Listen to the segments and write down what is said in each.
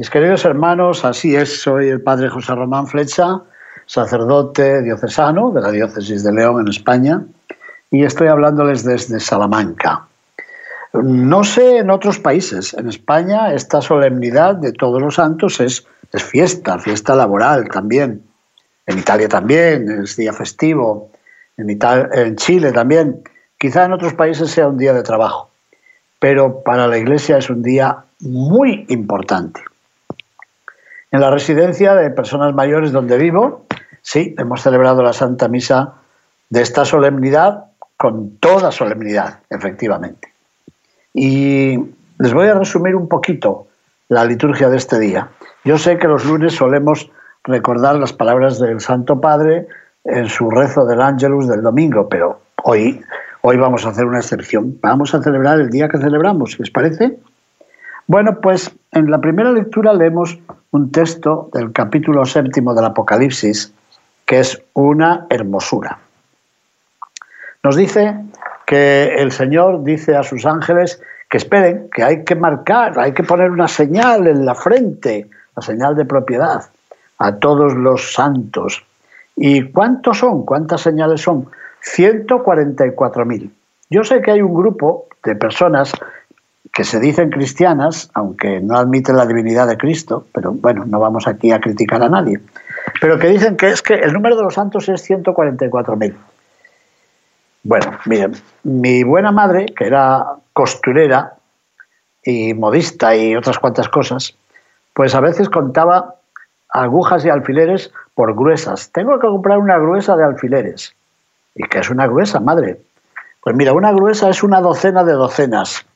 Mis queridos hermanos, así es, soy el padre José Román Flecha, sacerdote diocesano de la diócesis de León en España, y estoy hablándoles desde Salamanca. No sé en otros países, en España esta solemnidad de todos los santos es, es fiesta, fiesta laboral también. En Italia también, es día festivo. En, en Chile también. Quizá en otros países sea un día de trabajo, pero para la Iglesia es un día muy importante. En la residencia de personas mayores donde vivo, sí, hemos celebrado la Santa Misa de esta solemnidad con toda solemnidad, efectivamente. Y les voy a resumir un poquito la liturgia de este día. Yo sé que los lunes solemos recordar las palabras del Santo Padre en su rezo del Ángelus del domingo, pero hoy, hoy vamos a hacer una excepción. Vamos a celebrar el día que celebramos, ¿les parece? Bueno, pues en la primera lectura leemos un texto del capítulo séptimo del Apocalipsis, que es una hermosura. Nos dice que el Señor dice a sus ángeles que esperen, que hay que marcar, hay que poner una señal en la frente, la señal de propiedad, a todos los santos. ¿Y cuántos son? ¿Cuántas señales son? 144.000. Yo sé que hay un grupo de personas que se dicen cristianas, aunque no admiten la divinidad de Cristo, pero bueno, no vamos aquí a criticar a nadie, pero que dicen que es que el número de los santos es 144.000. Bueno, miren, mi buena madre, que era costurera y modista y otras cuantas cosas, pues a veces contaba agujas y alfileres por gruesas. Tengo que comprar una gruesa de alfileres. ¿Y qué es una gruesa, madre? Pues mira, una gruesa es una docena de docenas.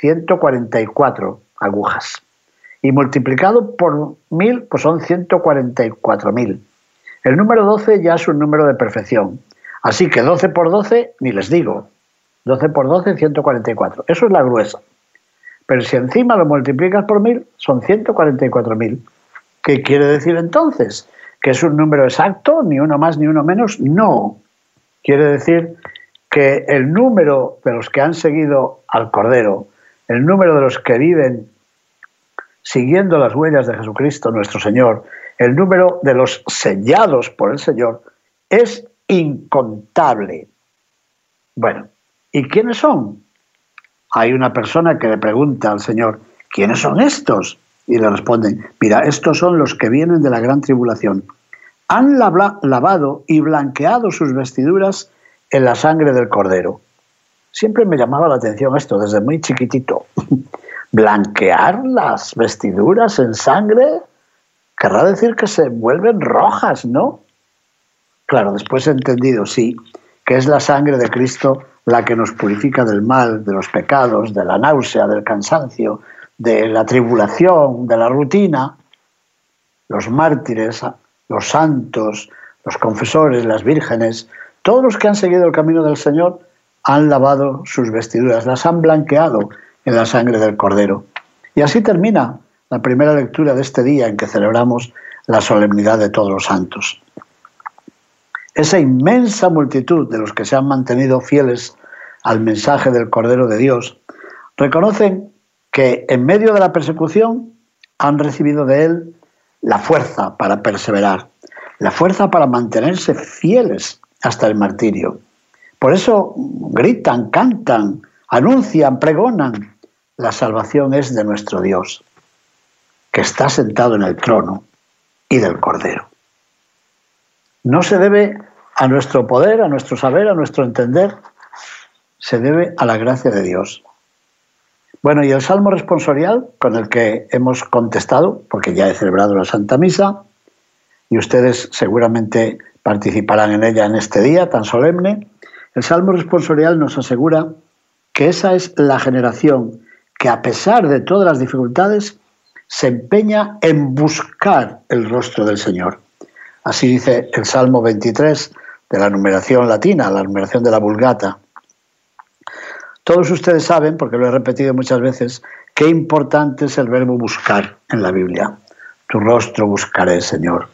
144 agujas. Y multiplicado por mil, pues son 144.000. El número 12 ya es un número de perfección. Así que 12 por 12, ni les digo. 12 por 12, 144. Eso es la gruesa. Pero si encima lo multiplicas por mil, son 144.000. ¿Qué quiere decir entonces? ¿Que es un número exacto, ni uno más ni uno menos? No. Quiere decir que el número de los que han seguido al Cordero el número de los que viven siguiendo las huellas de Jesucristo nuestro Señor, el número de los sellados por el Señor, es incontable. Bueno, ¿y quiénes son? Hay una persona que le pregunta al Señor, ¿quiénes son estos? Y le responden, mira, estos son los que vienen de la gran tribulación. Han lavado y blanqueado sus vestiduras en la sangre del Cordero. Siempre me llamaba la atención esto, desde muy chiquitito. Blanquear las vestiduras en sangre querrá decir que se vuelven rojas, ¿no? Claro, después he entendido, sí, que es la sangre de Cristo la que nos purifica del mal, de los pecados, de la náusea, del cansancio, de la tribulación, de la rutina. Los mártires, los santos, los confesores, las vírgenes, todos los que han seguido el camino del Señor han lavado sus vestiduras, las han blanqueado en la sangre del Cordero. Y así termina la primera lectura de este día en que celebramos la solemnidad de todos los santos. Esa inmensa multitud de los que se han mantenido fieles al mensaje del Cordero de Dios reconocen que en medio de la persecución han recibido de Él la fuerza para perseverar, la fuerza para mantenerse fieles hasta el martirio. Por eso gritan, cantan, anuncian, pregonan. La salvación es de nuestro Dios, que está sentado en el trono y del Cordero. No se debe a nuestro poder, a nuestro saber, a nuestro entender, se debe a la gracia de Dios. Bueno, y el salmo responsorial con el que hemos contestado, porque ya he celebrado la Santa Misa, y ustedes seguramente participarán en ella en este día tan solemne, el Salmo responsorial nos asegura que esa es la generación que a pesar de todas las dificultades, se empeña en buscar el rostro del Señor. Así dice el Salmo 23 de la numeración latina, la numeración de la Vulgata. Todos ustedes saben, porque lo he repetido muchas veces, qué importante es el verbo buscar en la Biblia. Tu rostro buscaré, Señor.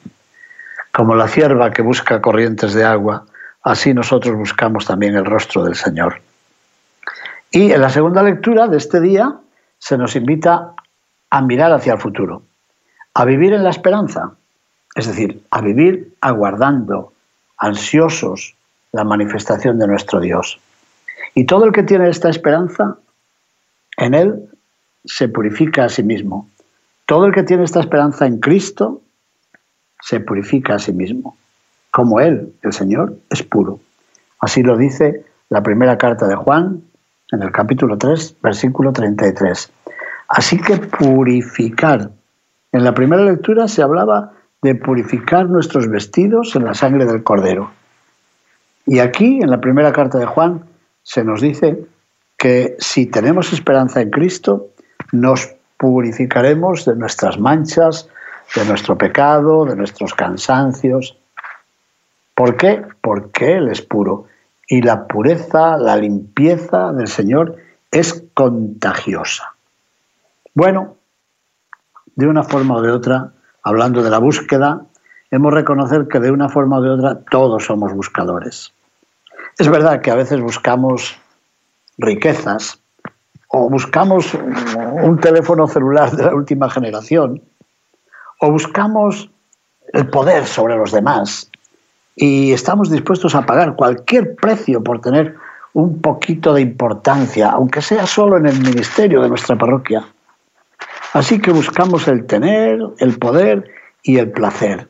Como la cierva que busca corrientes de agua, así nosotros buscamos también el rostro del Señor. Y en la segunda lectura de este día se nos invita a mirar hacia el futuro, a vivir en la esperanza, es decir, a vivir aguardando, ansiosos, la manifestación de nuestro Dios. Y todo el que tiene esta esperanza, en él se purifica a sí mismo. Todo el que tiene esta esperanza en Cristo, se purifica a sí mismo. Como Él, el Señor, es puro. Así lo dice la primera carta de Juan, en el capítulo 3, versículo 33. Así que purificar. En la primera lectura se hablaba de purificar nuestros vestidos en la sangre del Cordero. Y aquí, en la primera carta de Juan, se nos dice que si tenemos esperanza en Cristo, nos purificaremos de nuestras manchas, de nuestro pecado, de nuestros cansancios. ¿Por qué? Porque Él es puro. Y la pureza, la limpieza del Señor es contagiosa. Bueno, de una forma o de otra, hablando de la búsqueda, hemos de reconocer que de una forma o de otra todos somos buscadores. Es verdad que a veces buscamos riquezas o buscamos un teléfono celular de la última generación o buscamos el poder sobre los demás y estamos dispuestos a pagar cualquier precio por tener un poquito de importancia, aunque sea solo en el ministerio de nuestra parroquia. Así que buscamos el tener, el poder y el placer.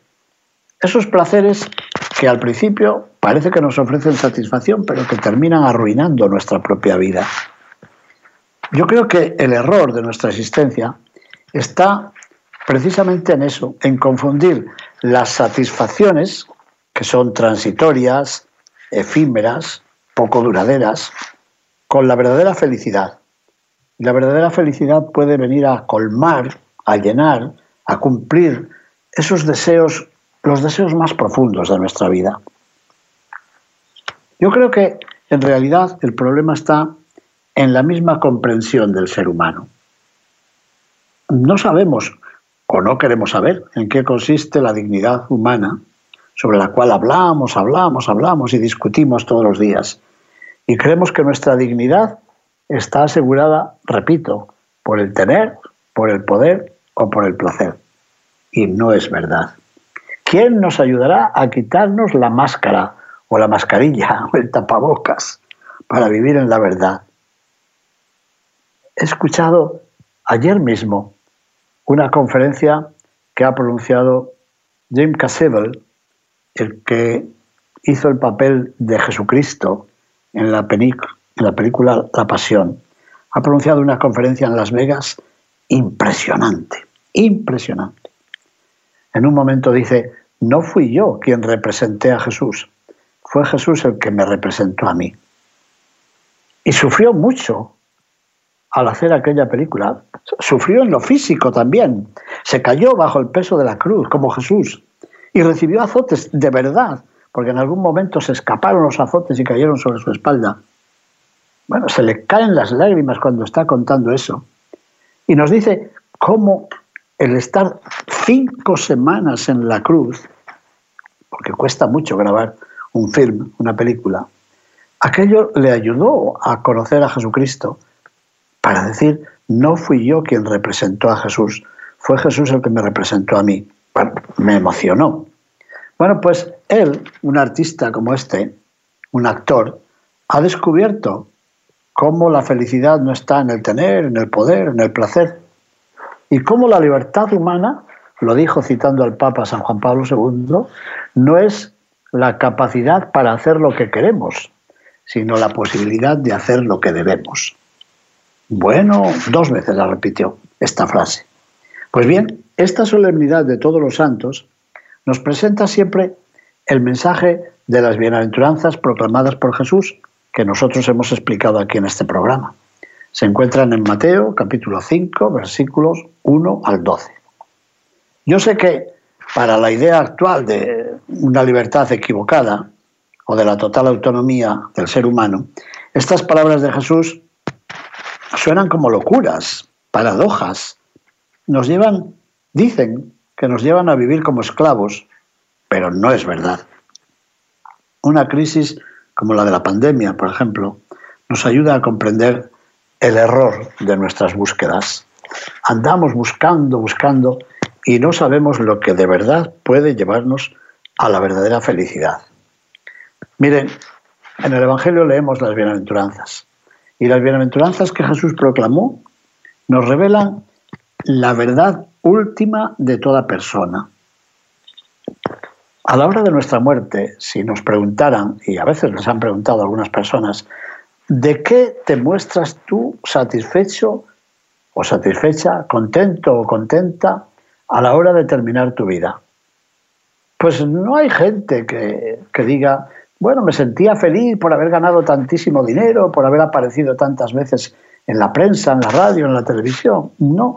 Esos placeres que al principio parece que nos ofrecen satisfacción, pero que terminan arruinando nuestra propia vida. Yo creo que el error de nuestra existencia está precisamente en eso, en confundir las satisfacciones, que son transitorias, efímeras, poco duraderas, con la verdadera felicidad. La verdadera felicidad puede venir a colmar, a llenar, a cumplir esos deseos, los deseos más profundos de nuestra vida. Yo creo que en realidad el problema está en la misma comprensión del ser humano. No sabemos o no queremos saber en qué consiste la dignidad humana sobre la cual hablamos, hablamos, hablamos y discutimos todos los días. Y creemos que nuestra dignidad está asegurada, repito, por el tener, por el poder o por el placer. Y no es verdad. ¿Quién nos ayudará a quitarnos la máscara o la mascarilla o el tapabocas para vivir en la verdad? He escuchado ayer mismo una conferencia que ha pronunciado Jim Caviezel, el que hizo el papel de Jesucristo en la, película La Pasión, ha pronunciado una conferencia en Las Vegas impresionante, impresionante. En un momento dice, no fui yo quien representé a Jesús, fue Jesús el que me representó a mí. Y sufrió mucho al hacer aquella película. Sufrió en lo físico también. Se cayó bajo el peso de la cruz, como Jesús, y recibió azotes de verdad, porque en algún momento se escaparon los azotes y cayeron sobre su espalda. Bueno, se le caen las lágrimas cuando está contando eso. Y nos dice cómo el estar cinco semanas en la cruz, porque cuesta mucho grabar un film, una película, aquello le ayudó a conocer a Jesucristo para decir, no fui yo quien representó a Jesús, fue Jesús el que me representó a mí. Me emocionó. Bueno, pues él, un artista como este, un actor, ha descubierto cómo la felicidad no está en el tener, en el poder, en el placer, y cómo la libertad humana, lo dijo citando al Papa San Juan Pablo II, no es la capacidad para hacer lo que queremos, sino la posibilidad de hacer lo que debemos. Bueno, dos veces la repitió esta frase. Pues bien, esta solemnidad de todos los santos nos presenta siempre el mensaje de las bienaventuranzas proclamadas por Jesús que nosotros hemos explicado aquí en este programa. se encuentran en Mateo capítulo 5 versículos 1 al 12. Yo sé que para la idea actual de una libertad equivocada o de la total autonomía del ser humano, estas palabras de Jesús suenan como locuras, paradojas, nos llevan, dicen que nos llevan a vivir como esclavos, pero no es verdad. Una crisis como la de la pandemia, por ejemplo, nos ayuda a comprender el error de nuestras búsquedas. Andamos buscando, buscando y no sabemos lo que de verdad puede llevarnos a la verdadera felicidad. Miren, en el Evangelio leemos las bienaventuranzas y las bienaventuranzas que Jesús proclamó nos revelan la verdad última de toda persona. A la hora de nuestra muerte, si nos preguntaran, y a veces les han preguntado algunas personas, ¿de qué te muestras tú satisfecho o satisfecha, contento o contenta a la hora de terminar tu vida? Pues no hay gente que, que diga, bueno, me sentía feliz por haber ganado tantísimo dinero, por haber aparecido tantas veces en la prensa, en la radio, en la televisión. No.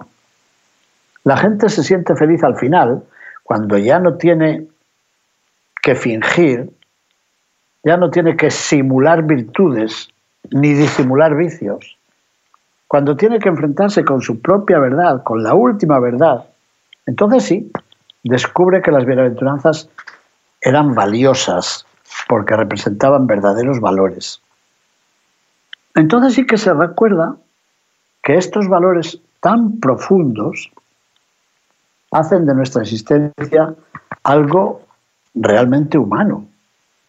La gente se siente feliz al final cuando ya no tiene que fingir, ya no tiene que simular virtudes ni disimular vicios. Cuando tiene que enfrentarse con su propia verdad, con la última verdad, entonces sí, descubre que las bienaventuranzas eran valiosas porque representaban verdaderos valores. Entonces sí que se recuerda que estos valores tan profundos hacen de nuestra existencia algo realmente humano,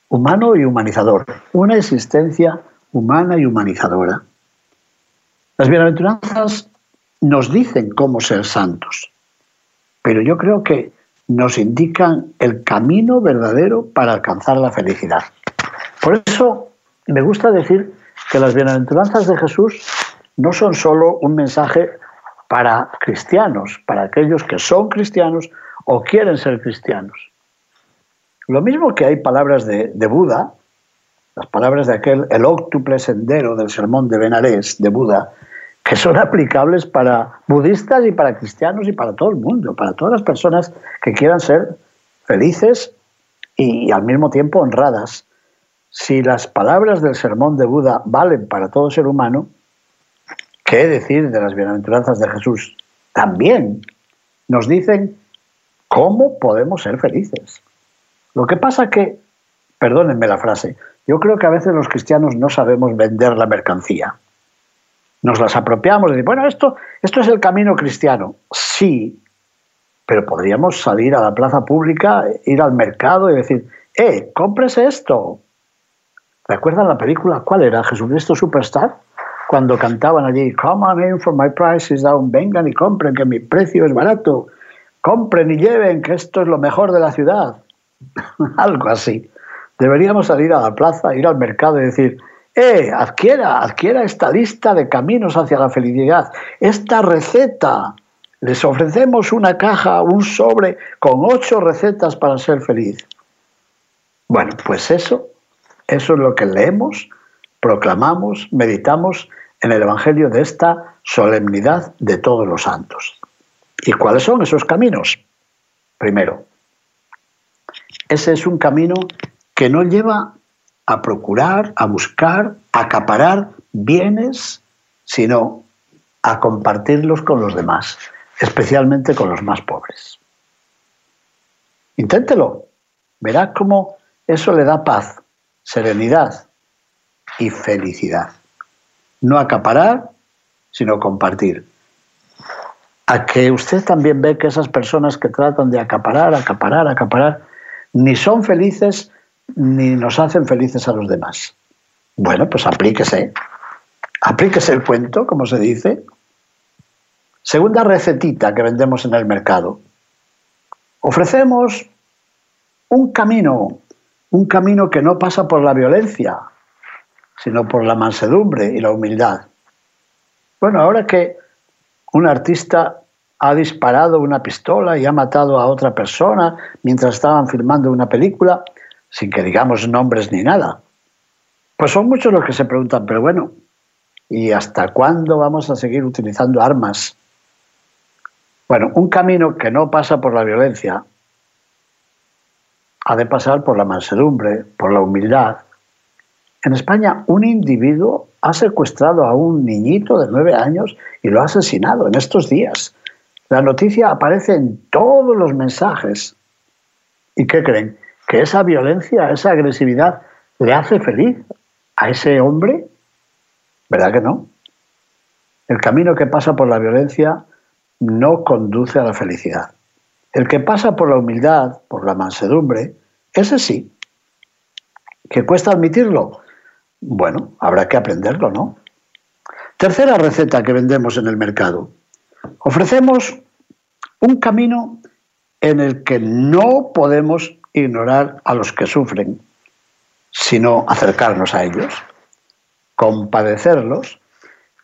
humano y humanizador, una existencia humana y humanizadora. Las bienaventuranzas nos dicen cómo ser santos, pero yo creo que nos indican el camino verdadero para alcanzar la felicidad. Por eso me gusta decir que las bienaventuranzas de Jesús no son solo un mensaje para cristianos, para aquellos que son cristianos o quieren ser cristianos. Lo mismo que hay palabras de, Buda, las palabras de aquel, el óctuple sendero del sermón de Benarés de Buda, que son aplicables para budistas y para cristianos y para todo el mundo, para todas las personas que quieran ser felices y al mismo tiempo honradas. Si las palabras del sermón de Buda valen para todo ser humano, ¿qué decir de las bienaventuranzas de Jesús? También nos dicen cómo podemos ser felices. Lo que pasa que, perdónenme la frase, yo creo que a veces los cristianos no sabemos vender la mercancía. Nos las apropiamos y decimos, bueno, esto, esto es el camino cristiano. Sí, pero podríamos salir a la plaza pública, ir al mercado y decir, eh, cómprese esto. ¿Recuerdan la película? ¿Cuál era? ¿Jesucristo Superstar? Cuando cantaban allí, come on in for my price is down, vengan y compren que mi precio es barato, compren y lleven que esto es lo mejor de la ciudad. algo así. Deberíamos salir a la plaza, ir al mercado y decir, eh, adquiera, adquiera esta lista de caminos hacia la felicidad, esta receta. Les ofrecemos una caja, un sobre con ocho recetas para ser feliz. Bueno, pues eso, eso es lo que leemos, proclamamos, meditamos en el Evangelio de esta solemnidad de todos los santos. ¿Y cuáles son esos caminos? Primero, ese es un camino que no lleva a procurar, a buscar, a acaparar bienes, sino a compartirlos con los demás, especialmente con los más pobres. Inténtelo. Verá cómo eso le da paz, serenidad y felicidad. No acaparar, sino compartir. A que usted también ve que esas personas que tratan de acaparar, acaparar, acaparar, ni son felices ni nos hacen felices a los demás. Bueno, pues aplíquese. Aplíquese el cuento, como se dice. Segunda recetita que vendemos en el mercado. Ofrecemos un camino, un camino que no pasa por la violencia, sino por la mansedumbre y la humildad. Bueno, ahora que un artista ha disparado una pistola y ha matado a otra persona mientras estaban filmando una película, sin que digamos nombres ni nada. Pues son muchos los que se preguntan, pero bueno, ¿Y hasta cuándo vamos a seguir utilizando armas? Bueno, un camino que no pasa por la violencia ha de pasar por la mansedumbre, por la humildad. En España, un individuo ha secuestrado a un niñito de nueve años y lo ha asesinado en estos días. La noticia aparece en todos los mensajes. ¿Y qué creen? ¿Que esa violencia, esa agresividad le hace feliz a ese hombre? ¿Verdad que no? El camino que pasa por la violencia no conduce a la felicidad. El que pasa por la humildad, por la mansedumbre, ese sí. ¿Que cuesta admitirlo? Bueno, habrá que aprenderlo, ¿no? Tercera receta que vendemos en el mercado. Ofrecemos un camino en el que no podemos ignorar a los que sufren, sino acercarnos a ellos, compadecerlos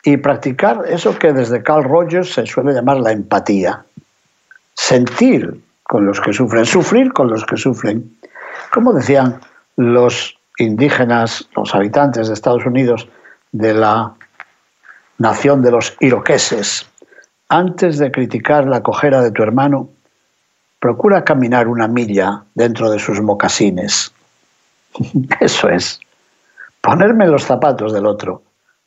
y practicar eso que desde Carl Rogers se suele llamar la empatía. Sentir con los que sufren, sufrir con los que sufren. Como decían los indígenas, los habitantes de Estados Unidos de la nación de los iroqueses, antes de criticar la cojera de tu hermano, procura caminar una milla dentro de sus mocasines. Eso es, ponerme los zapatos del otro.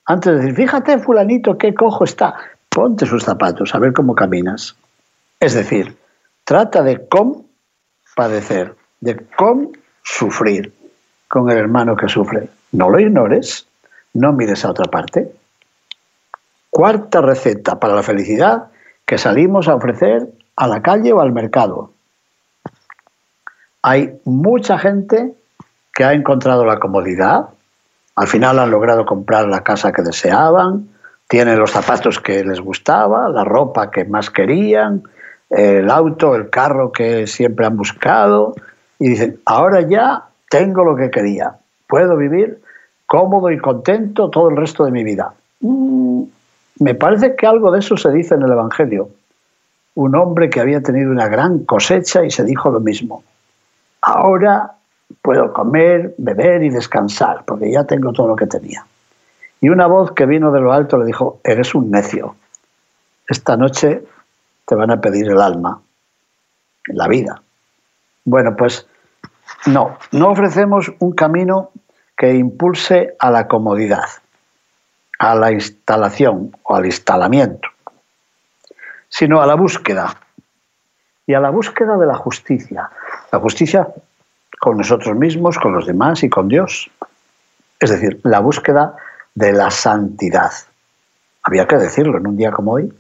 Antes de decir, fíjate, fulanito, qué cojo está, ponte sus zapatos, a ver cómo caminas. Es decir, trata de padecer, de cómo sufrir con el hermano que sufre. No lo ignores, no mires a otra parte. Cuarta receta para la felicidad que salimos a ofrecer a la calle o al mercado. Hay mucha gente que ha encontrado la comodidad, al final han logrado comprar la casa que deseaban, tienen los zapatos que les gustaba, la ropa que más querían, el auto, el carro que siempre han buscado, y dicen, ahora ya tengo lo que quería, puedo vivir cómodo y contento todo el resto de mi vida. Mm, me parece que algo de eso se dice en el Evangelio. Un hombre que había tenido una gran cosecha y se dijo lo mismo. Ahora puedo comer, beber y descansar, porque ya tengo todo lo que tenía. Y una voz que vino de lo alto le dijo, eres un necio. Esta noche te van a pedir el alma, la vida. Bueno, pues no, no ofrecemos un camino que impulse a la comodidad a la instalación o al instalamiento, sino a la búsqueda y a la búsqueda de la justicia. La justicia con nosotros mismos, con los demás y con Dios. Es decir, la búsqueda de la santidad. Había que decirlo en un día como hoy.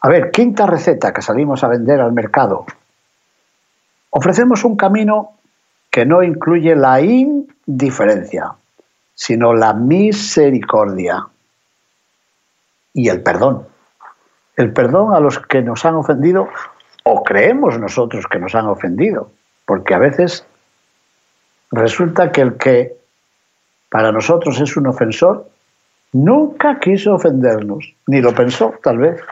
A ver, quinta receta que salimos a vender al mercado. Ofrecemos un camino que no incluye la indiferencia sino la misericordia y el perdón. El perdón a los que nos han ofendido o creemos nosotros que nos han ofendido, porque a veces resulta que el que para nosotros es un ofensor nunca quiso ofendernos, ni lo pensó tal vez,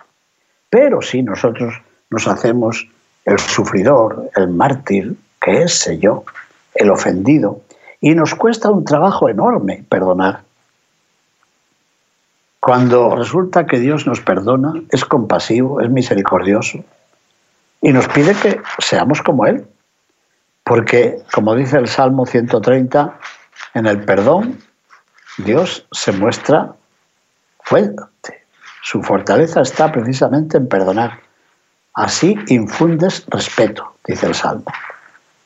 pero si nosotros nos hacemos el sufridor, el mártir, que es yo, el ofendido, y nos cuesta un trabajo enorme perdonar. Cuando resulta que Dios nos perdona, es compasivo, es misericordioso y nos pide que seamos como Él. Porque, como dice el Salmo 130, en el perdón Dios se muestra fuerte. Su fortaleza está precisamente en perdonar. Así infundes respeto, dice el Salmo.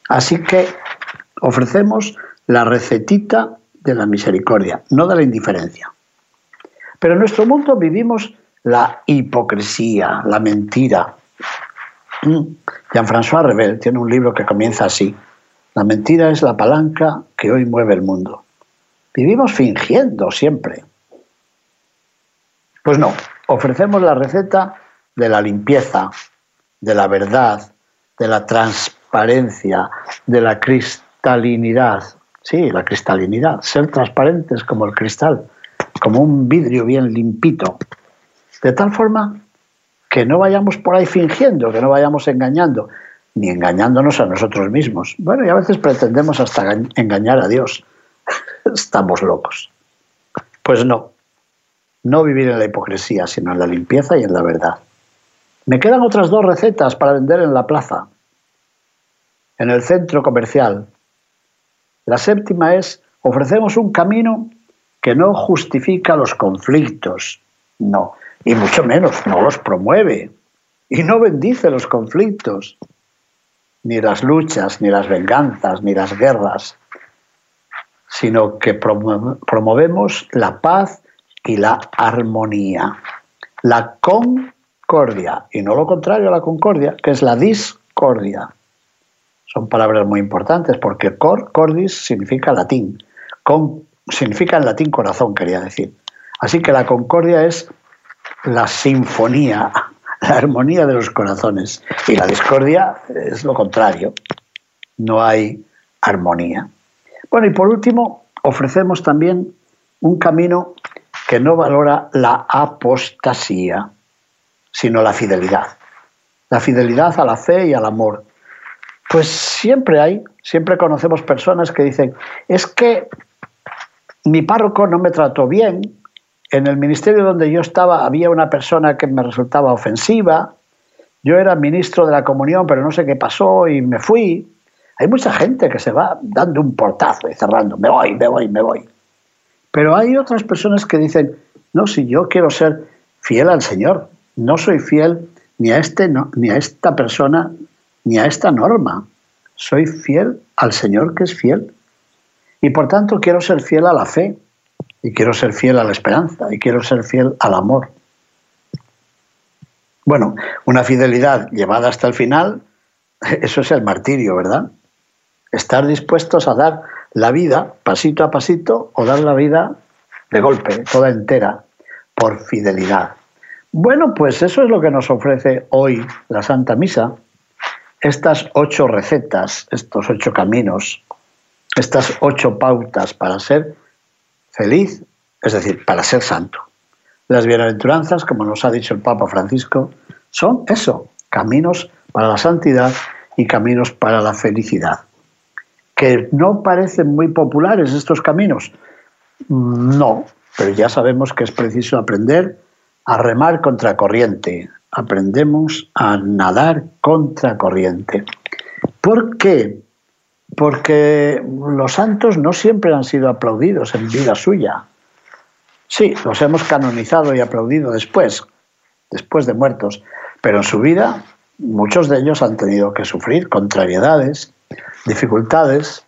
Así que ofrecemos la recetita de la misericordia, no de la indiferencia. Pero en nuestro mundo vivimos la hipocresía, la mentira. Mm. Jean-François Rebel tiene un libro que comienza así. La mentira es la palanca que hoy mueve el mundo. Vivimos fingiendo siempre. Pues no, ofrecemos la receta de la limpieza, de la verdad, de la transparencia, de la cristalinidad, Sí, la cristalinidad, ser transparentes como el cristal, como un vidrio bien limpito, de tal forma que no vayamos por ahí fingiendo, que no vayamos engañando, ni engañándonos a nosotros mismos. Bueno, y a veces pretendemos hasta engañar a Dios. Estamos locos. Pues no, no vivir en la hipocresía, sino en la limpieza y en la verdad. Me quedan otras dos recetas para vender en la plaza, en el centro comercial. La séptima es, ofrecemos un camino que no justifica los conflictos, no, y mucho menos no los promueve, y no bendice los conflictos, ni las luchas, ni las venganzas, ni las guerras, sino que promovemos la paz y la armonía, la con y no lo contrario a la concordia, que es la discordia. Son palabras muy importantes porque cor, cordis significa latín, con significa en latín corazón, quería decir. Así que la concordia es la sinfonía, la armonía de los corazones y la discordia es lo contrario. No hay armonía. Bueno, y por último, ofrecemos también un camino que no valora la apostasía sino la fidelidad. La fidelidad a la fe y al amor. Pues siempre hay, siempre conocemos personas que dicen, es que mi párroco no me trató bien, en el ministerio donde yo estaba había una persona que me resultaba ofensiva, yo era ministro de la comunión, pero no sé qué pasó y me fui. Hay mucha gente que se va dando un portazo y cerrando, me voy, me voy, me voy. Pero hay otras personas que dicen, no, si yo quiero ser fiel al Señor, no soy fiel ni a, este, ni a esta persona, ni a esta norma. Soy fiel al Señor que es fiel. Y por tanto quiero ser fiel a la fe, y quiero ser fiel a la esperanza, y quiero ser fiel al amor. Bueno, una fidelidad llevada hasta el final, eso es el martirio, ¿verdad? Estar dispuestos a dar la vida pasito a pasito o dar la vida de golpe, toda entera, por fidelidad. Bueno, pues eso es lo que nos ofrece hoy la Santa Misa. Estas ocho recetas, estos ocho caminos, estas ocho pautas para ser feliz, es decir, para ser santo. Las bienaventuranzas, como nos ha dicho el Papa Francisco, son eso, caminos para la santidad y caminos para la felicidad. ¿Que no parecen muy populares estos caminos? No, pero ya sabemos que es preciso aprender a remar contra corriente, aprendemos a nadar contra corriente. ¿Por qué? Porque los santos no siempre han sido aplaudidos en vida suya. Sí, los hemos canonizado y aplaudido después, después de muertos, pero en su vida muchos de ellos han tenido que sufrir contrariedades, dificultades,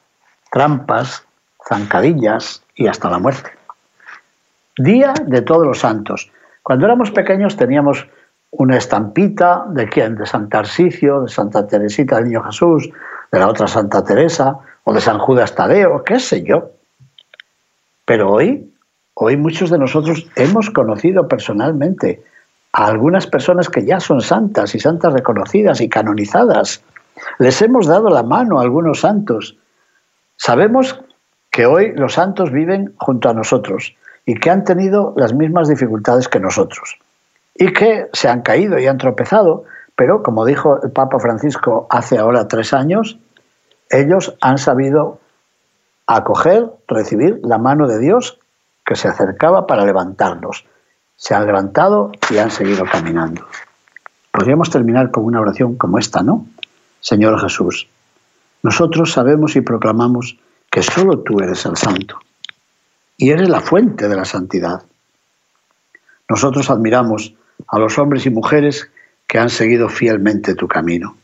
trampas, zancadillas y hasta la muerte. Día de todos los santos. Cuando éramos pequeños teníamos una estampita de quién, de Santa Arsicio, de Santa Teresita del Niño Jesús, de la otra Santa Teresa o de San Judas Tadeo, qué sé yo. Pero hoy, hoy muchos de nosotros hemos conocido personalmente a algunas personas que ya son santas y santas reconocidas y canonizadas. Les hemos dado la mano a algunos santos. Sabemos que hoy los santos viven junto a nosotros y que han tenido las mismas dificultades que nosotros y que se han caído y han tropezado, pero como dijo el Papa Francisco hace ahora tres años, ellos han sabido acoger, recibir la mano de Dios que se acercaba para levantarlos. Se han levantado y han seguido caminando. Podríamos terminar con una oración como esta, ¿no? Señor Jesús, nosotros sabemos y proclamamos que solo tú eres el santo y eres la fuente de la santidad. Nosotros admiramos a los hombres y mujeres que han seguido fielmente tu camino.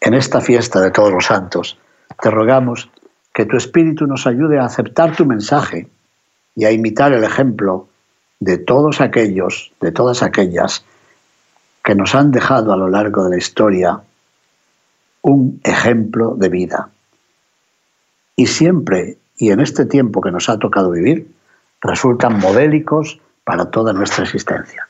En esta fiesta de todos los santos, te rogamos que tu Espíritu nos ayude a aceptar tu mensaje y a imitar el ejemplo de todos aquellos, de todas aquellas que nos han dejado a lo largo de la historia un ejemplo de vida. Y siempre y en este tiempo que nos ha tocado vivir resultan modélicos para toda nuestra existencia.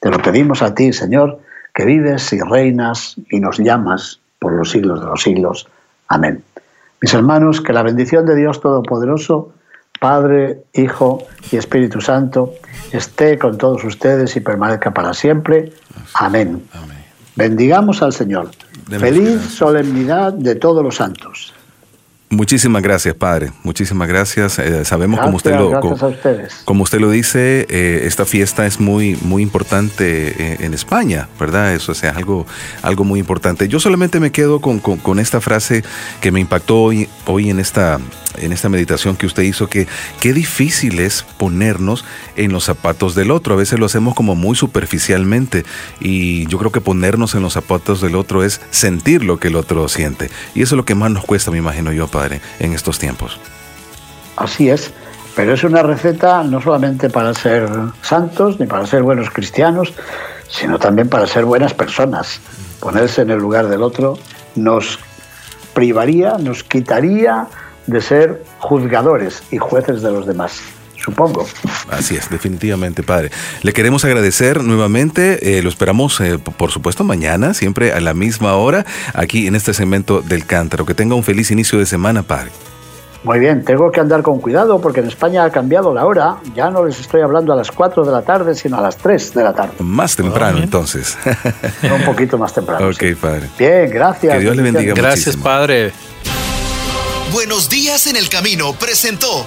Te lo pedimos a ti, Señor, que vives y reinas y nos llamas por los siglos de los siglos. Amén. Mis hermanos, que la bendición de Dios Todopoderoso, Padre, Hijo y Espíritu Santo, esté con todos ustedes y permanezca para siempre. Amén. Bendigamos al Señor. Feliz solemnidad de todos los santos. Muchísimas gracias, padre. Muchísimas gracias. Eh, sabemos como usted lo como, usted lo dice, eh, esta fiesta es muy muy importante eh, en, España, ¿verdad? Eso es algo algo muy importante. Yo solamente me quedo con, con, esta frase que me impactó hoy hoy en esta en esta meditación que usted hizo que qué difícil es ponernos en los zapatos del otro. A veces lo hacemos como muy superficialmente y yo creo que ponernos en los zapatos del otro es sentir lo que el otro siente. Y eso es lo que más nos cuesta, me imagino yo, Padre, en estos tiempos. Así es, pero es una receta no solamente para ser santos ni para ser buenos cristianos, sino también para ser buenas personas. Ponerse en el lugar del otro nos privaría, nos quitaría de ser juzgadores y jueces de los demás supongo. Así es, definitivamente, padre. Le queremos agradecer nuevamente, eh, lo esperamos, eh, por supuesto, mañana, siempre a la misma hora, aquí en este segmento del cántaro. Que tenga un feliz inicio de semana, padre. Muy bien, tengo que andar con cuidado porque en España ha cambiado la hora. Ya no les estoy hablando a las 4 de la tarde, sino a las 3 de la tarde. Más temprano, entonces. un poquito más temprano. Ok, padre. Bien, gracias. Que Dios le bendiga. Gracias, padre. Buenos días en el camino presentó